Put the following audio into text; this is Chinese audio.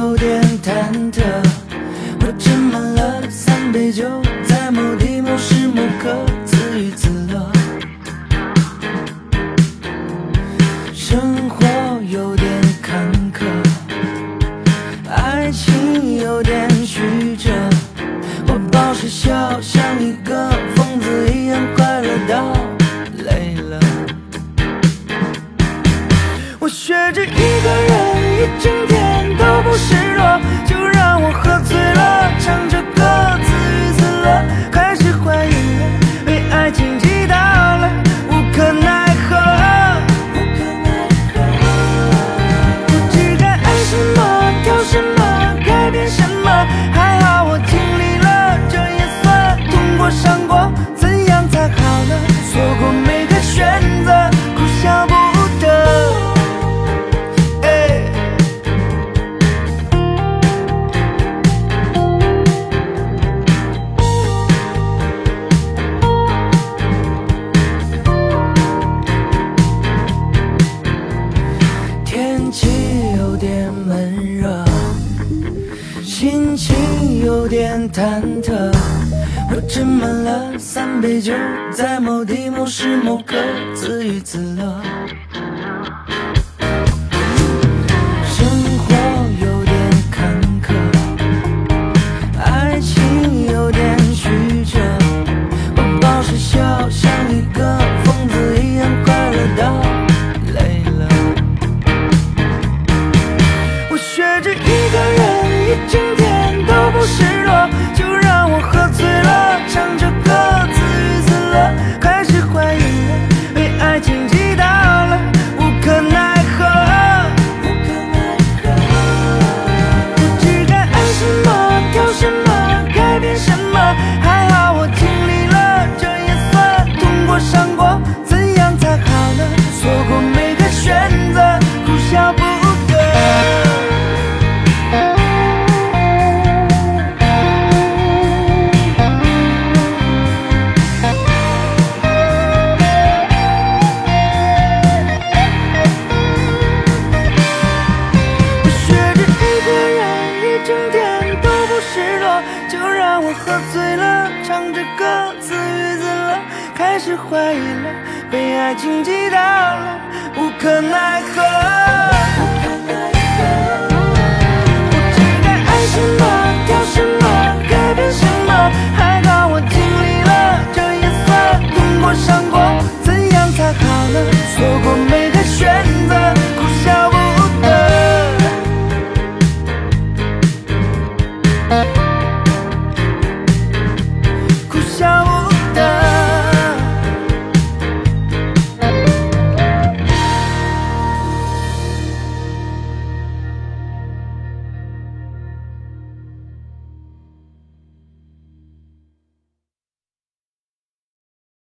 有点忐忑我斟满了三杯酒在某地某时某刻自娱自乐。生活有点坎坷爱情有点曲折我保持笑像一个疯子一样快乐到累了。我学着一个人一整心情有点忐忑我斟满了三杯酒在某地某时某刻自娱自乐。就让我喝醉了唱着歌自娱自乐开始怀疑了被爱情击倒